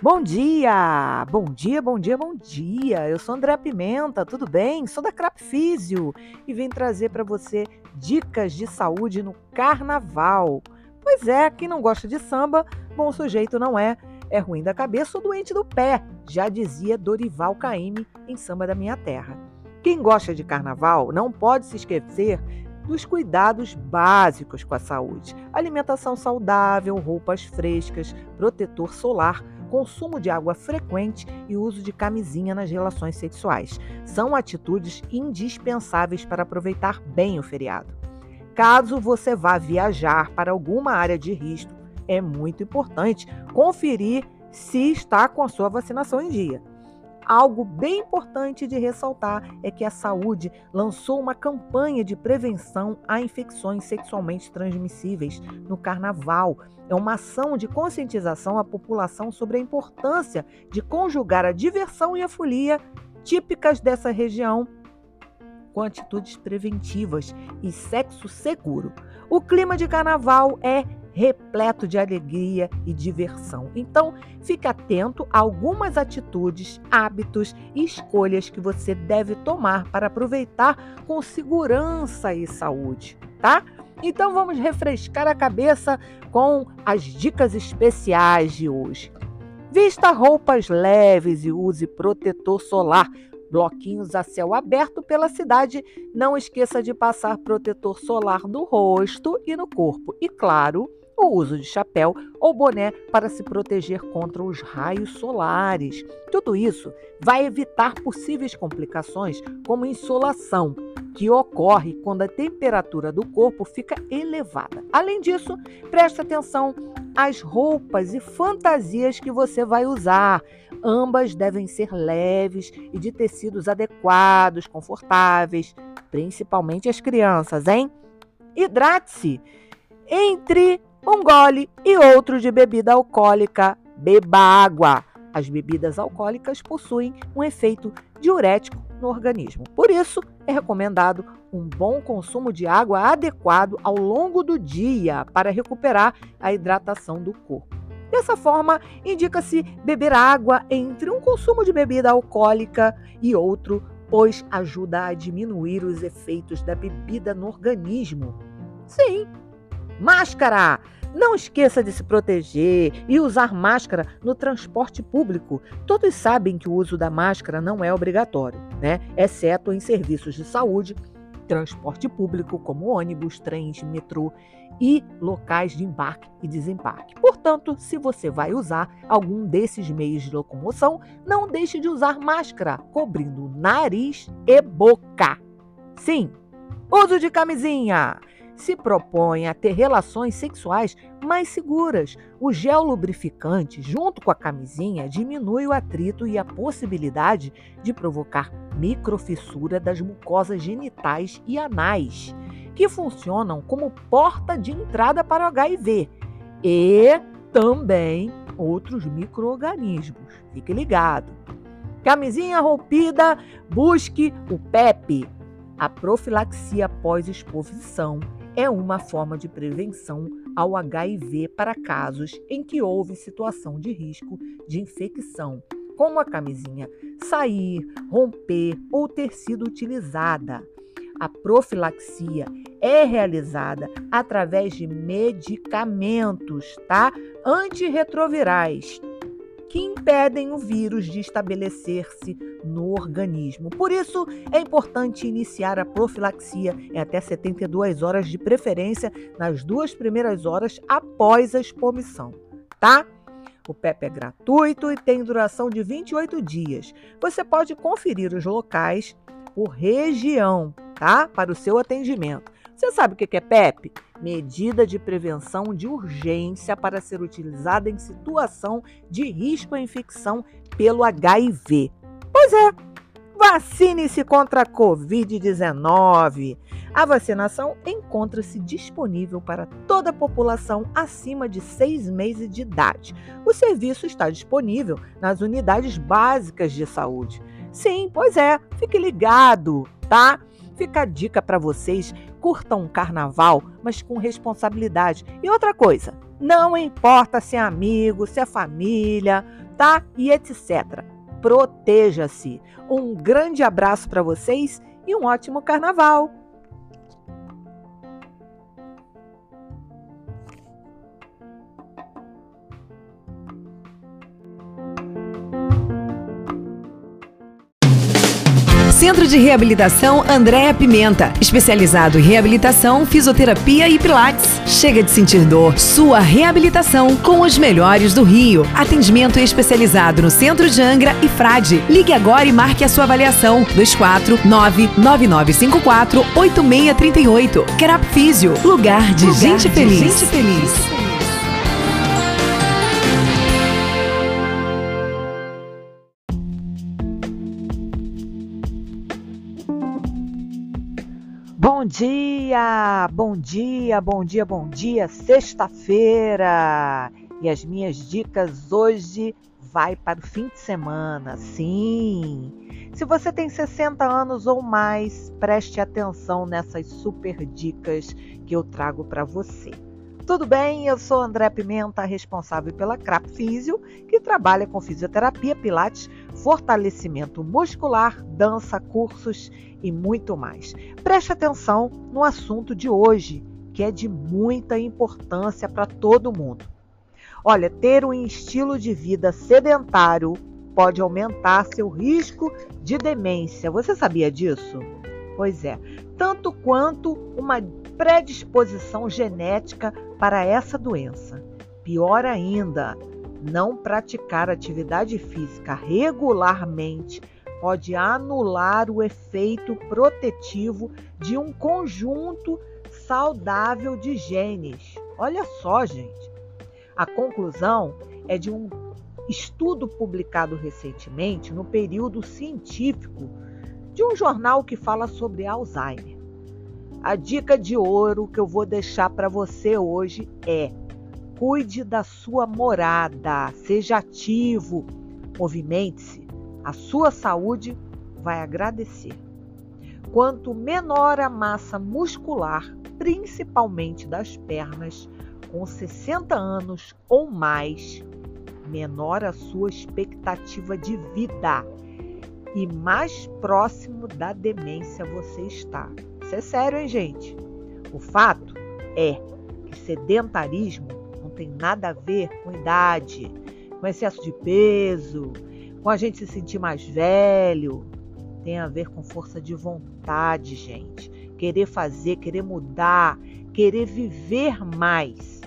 Bom dia! Bom dia, bom dia, bom dia! Eu sou André Pimenta, tudo bem? Sou da Crap Físio e vim trazer para você dicas de saúde no carnaval. Pois é, quem não gosta de samba, bom sujeito não é. É ruim da cabeça ou doente do pé, já dizia Dorival Caymmi em Samba da Minha Terra. Quem gosta de carnaval não pode se esquecer dos cuidados básicos com a saúde: alimentação saudável, roupas frescas, protetor solar consumo de água frequente e uso de camisinha nas relações sexuais. São atitudes indispensáveis para aproveitar bem o feriado. Caso você vá viajar para alguma área de risco, é muito importante conferir se está com a sua vacinação em dia. Algo bem importante de ressaltar é que a saúde lançou uma campanha de prevenção a infecções sexualmente transmissíveis no carnaval. É uma ação de conscientização à população sobre a importância de conjugar a diversão e a folia típicas dessa região com atitudes preventivas e sexo seguro. O clima de carnaval é repleto de alegria e diversão. Então, fique atento a algumas atitudes, hábitos e escolhas que você deve tomar para aproveitar com segurança e saúde, tá? Então vamos refrescar a cabeça com as dicas especiais de hoje. Vista roupas leves e use protetor solar. Bloquinhos a céu aberto pela cidade. Não esqueça de passar protetor solar no rosto e no corpo. E claro, o uso de chapéu ou boné para se proteger contra os raios solares. Tudo isso vai evitar possíveis complicações, como insolação, que ocorre quando a temperatura do corpo fica elevada. Além disso, preste atenção às roupas e fantasias que você vai usar. Ambas devem ser leves e de tecidos adequados, confortáveis, principalmente as crianças, hein? Hidrate-se. Entre um gole e outro de bebida alcoólica. Beba água. As bebidas alcoólicas possuem um efeito diurético no organismo. Por isso, é recomendado um bom consumo de água adequado ao longo do dia para recuperar a hidratação do corpo. Dessa forma, indica-se beber água entre um consumo de bebida alcoólica e outro, pois ajuda a diminuir os efeitos da bebida no organismo. Sim, máscara! Não esqueça de se proteger e usar máscara no transporte público. Todos sabem que o uso da máscara não é obrigatório, né? Exceto em serviços de saúde, transporte público, como ônibus, trens, metrô e locais de embarque e desembarque. Portanto, se você vai usar algum desses meios de locomoção, não deixe de usar máscara, cobrindo nariz e boca. Sim, uso de camisinha se propõe a ter relações sexuais mais seguras. O gel lubrificante, junto com a camisinha, diminui o atrito e a possibilidade de provocar microfissura das mucosas genitais e anais, que funcionam como porta de entrada para o HIV e também outros micro-organismos. Fique ligado. Camisinha rompida, busque o PEP, a profilaxia pós-exposição é uma forma de prevenção ao HIV para casos em que houve situação de risco de infecção, como a camisinha sair, romper ou ter sido utilizada. A profilaxia é realizada através de medicamentos, tá? Antirretrovirais que impedem o vírus de estabelecer-se no organismo. Por isso, é importante iniciar a profilaxia em até 72 horas de preferência nas duas primeiras horas após a exposição, tá? O PEP é gratuito e tem duração de 28 dias. Você pode conferir os locais por região, tá? Para o seu atendimento. Você sabe o que é PEP? Medida de prevenção de urgência para ser utilizada em situação de risco à infecção pelo HIV. Pois é, vacine-se contra a Covid-19. A vacinação encontra-se disponível para toda a população acima de seis meses de idade. O serviço está disponível nas unidades básicas de saúde. Sim, pois é, fique ligado, tá? Fica a dica para vocês: curtam um carnaval, mas com responsabilidade. E outra coisa, não importa se é amigo, se é família, tá? E etc. Proteja-se. Um grande abraço para vocês e um ótimo carnaval! Centro de Reabilitação Andréa Pimenta, especializado em reabilitação, fisioterapia e pilates. Chega de sentir dor. Sua reabilitação com os melhores do Rio. Atendimento especializado no Centro de Angra e Frade. Ligue agora e marque a sua avaliação. 249 9954 8638. Kerap Físio, lugar de, lugar gente, de feliz. gente feliz. Dia, bom dia, bom dia, bom dia. Sexta-feira e as minhas dicas hoje vai para o fim de semana. Sim. Se você tem 60 anos ou mais, preste atenção nessas super dicas que eu trago para você. Tudo bem? Eu sou André Pimenta, responsável pela CRAP Físio, que trabalha com fisioterapia, pilates, fortalecimento muscular, dança, cursos e muito mais. Preste atenção no assunto de hoje, que é de muita importância para todo mundo. Olha, ter um estilo de vida sedentário pode aumentar seu risco de demência. Você sabia disso? Pois é, tanto quanto uma predisposição genética para essa doença. Pior ainda, não praticar atividade física regularmente pode anular o efeito protetivo de um conjunto saudável de genes. Olha só, gente. A conclusão é de um estudo publicado recentemente no período científico de um jornal que fala sobre Alzheimer. A dica de ouro que eu vou deixar para você hoje é: cuide da sua morada, seja ativo, movimente-se. A sua saúde vai agradecer. Quanto menor a massa muscular, principalmente das pernas, com 60 anos ou mais, menor a sua expectativa de vida e mais próximo da demência você está. Isso é sério, hein, gente? O fato é que sedentarismo tem nada a ver com idade, com excesso de peso, com a gente se sentir mais velho. Tem a ver com força de vontade, gente. Querer fazer, querer mudar, querer viver mais.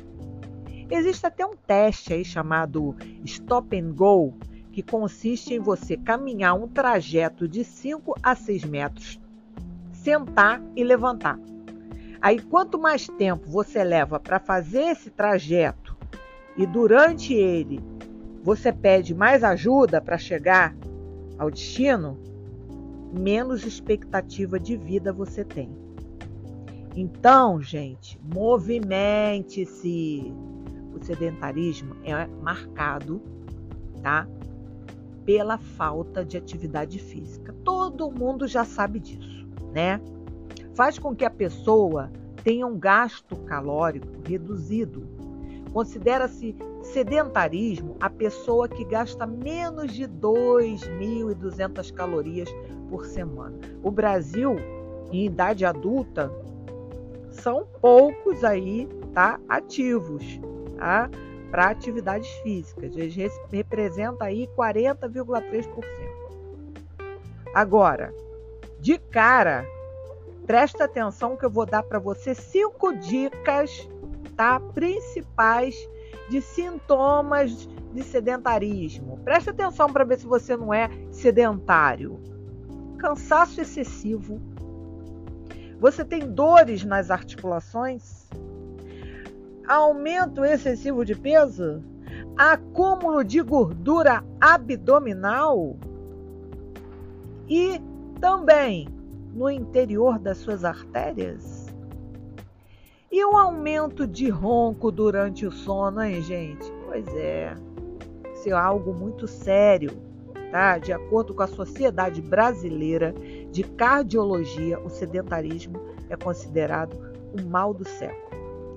Existe até um teste aí chamado Stop and Go, que consiste em você caminhar um trajeto de 5 a 6 metros, sentar e levantar. Aí, quanto mais tempo você leva para fazer esse trajeto e durante ele você pede mais ajuda para chegar ao destino, menos expectativa de vida você tem. Então, gente, movimente-se. O sedentarismo é marcado, tá? pela falta de atividade física. Todo mundo já sabe disso, né? Faz com que a pessoa tenha um gasto calórico reduzido. Considera-se sedentarismo a pessoa que gasta menos de 2.200 calorias por semana. O Brasil, em idade adulta, são poucos aí, tá, ativos, tá? para atividades físicas. Eles representam aí 40,3%. Agora, de cara, presta atenção que eu vou dar para você cinco dicas, tá? Principais de sintomas de sedentarismo. Presta atenção para ver se você não é sedentário. Cansaço excessivo. Você tem dores nas articulações? aumento excessivo de peso, acúmulo de gordura abdominal e também no interior das suas artérias. E o aumento de ronco durante o sono, hein, gente? Pois é, isso é algo muito sério, tá? De acordo com a Sociedade Brasileira de cardiologia, o sedentarismo é considerado o mal do século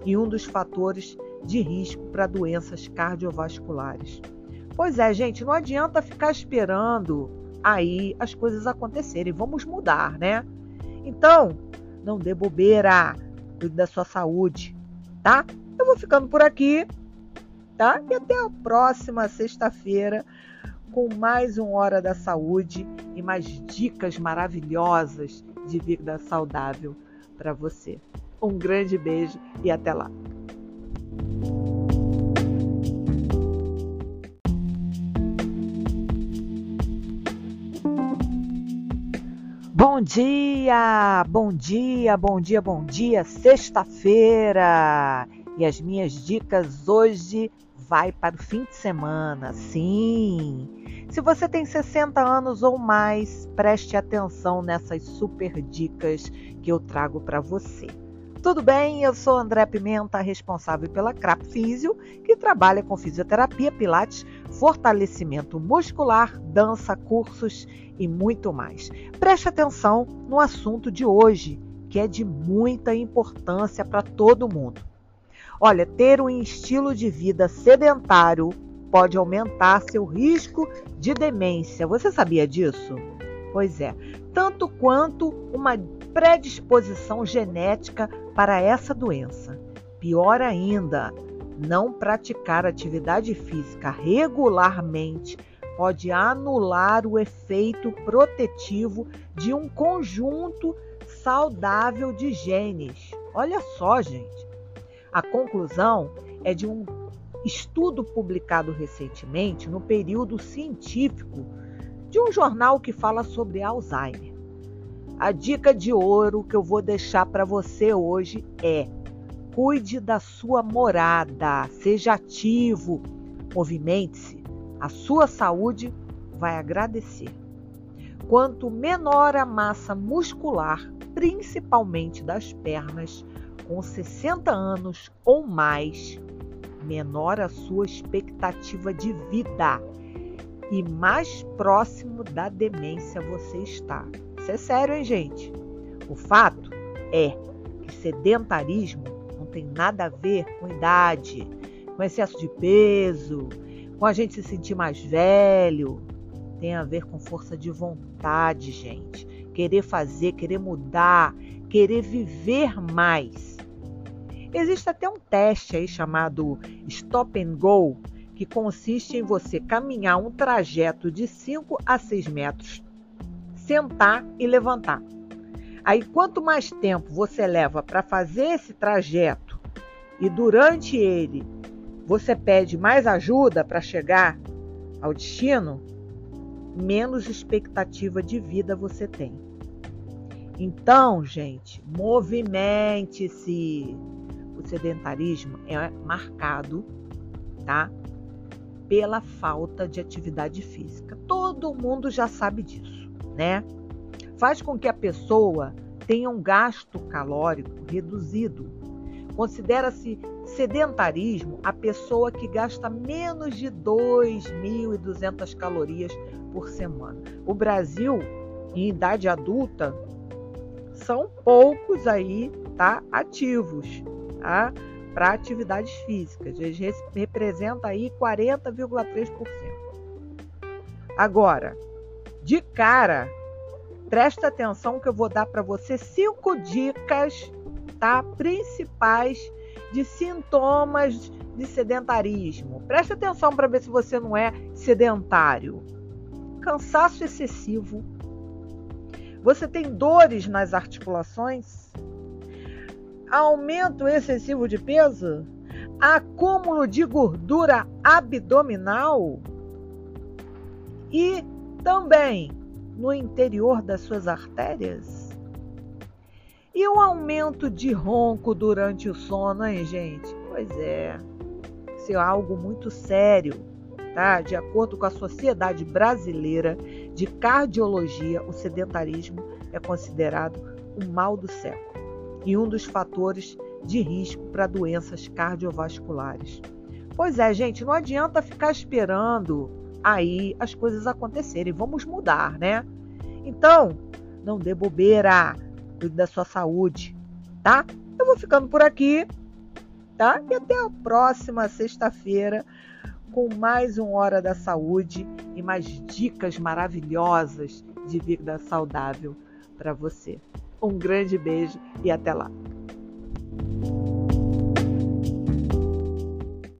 e um dos fatores de risco para doenças cardiovasculares. Pois é, gente, não adianta ficar esperando aí as coisas acontecerem, vamos mudar, né? Então, não dê bobeira, cuide da sua saúde, tá? Eu vou ficando por aqui, tá? E até a próxima sexta-feira com mais um Hora da Saúde e mais dicas maravilhosas de vida saudável para você. Um grande beijo e até lá. Bom dia, bom dia, bom dia, bom dia. Sexta-feira e as minhas dicas hoje vai para o fim de semana. Sim. Se você tem 60 anos ou mais, preste atenção nessas super dicas que eu trago para você. Tudo bem? Eu sou André Pimenta, responsável pela CRAP Físio, que trabalha com fisioterapia, pilates, fortalecimento muscular, dança, cursos e muito mais. Preste atenção no assunto de hoje, que é de muita importância para todo mundo. Olha, ter um estilo de vida sedentário pode aumentar seu risco de demência. Você sabia disso? Pois é, tanto quanto uma predisposição genética para essa doença. Pior ainda, não praticar atividade física regularmente pode anular o efeito protetivo de um conjunto saudável de genes. Olha só, gente. A conclusão é de um estudo publicado recentemente no período científico de um jornal que fala sobre Alzheimer. A dica de ouro que eu vou deixar para você hoje é: cuide da sua morada, seja ativo, movimente-se. A sua saúde vai agradecer. Quanto menor a massa muscular, principalmente das pernas, com 60 anos ou mais, menor a sua expectativa de vida e mais próximo da demência você está. Isso é sério, hein, gente? O fato é que sedentarismo tem nada a ver com idade, com excesso de peso, com a gente se sentir mais velho. Tem a ver com força de vontade, gente. Querer fazer, querer mudar, querer viver mais. Existe até um teste aí chamado Stop and Go, que consiste em você caminhar um trajeto de 5 a 6 metros sentar e levantar. Aí, quanto mais tempo você leva para fazer esse trajeto e durante ele você pede mais ajuda para chegar ao destino, menos expectativa de vida você tem. Então, gente, movimente-se. O sedentarismo é marcado, tá? Pela falta de atividade física. Todo mundo já sabe disso né? Faz com que a pessoa tenha um gasto calórico reduzido. Considera-se sedentarismo a pessoa que gasta menos de 2.200 calorias por semana. O Brasil, em idade adulta, são poucos aí, tá, ativos, tá? Para atividades físicas. Eles representam aí 40,3%. Agora, de cara, presta atenção que eu vou dar para você cinco dicas, tá? Principais de sintomas de sedentarismo. Presta atenção para ver se você não é sedentário. Cansaço excessivo. Você tem dores nas articulações? Aumento excessivo de peso? Acúmulo de gordura abdominal? E também no interior das suas artérias? E o aumento de ronco durante o sono, hein, gente? Pois é, isso é algo muito sério, tá? De acordo com a Sociedade Brasileira de Cardiologia, o sedentarismo é considerado o mal do século e um dos fatores de risco para doenças cardiovasculares. Pois é, gente, não adianta ficar esperando aí as coisas acontecerem. Vamos mudar, né? Então, Não dê bobeira. Cuide da sua saúde, tá? Eu vou ficando por aqui, tá? E até a próxima sexta-feira com mais um Hora da Saúde e mais dicas maravilhosas de vida saudável para você. Um grande beijo e até lá.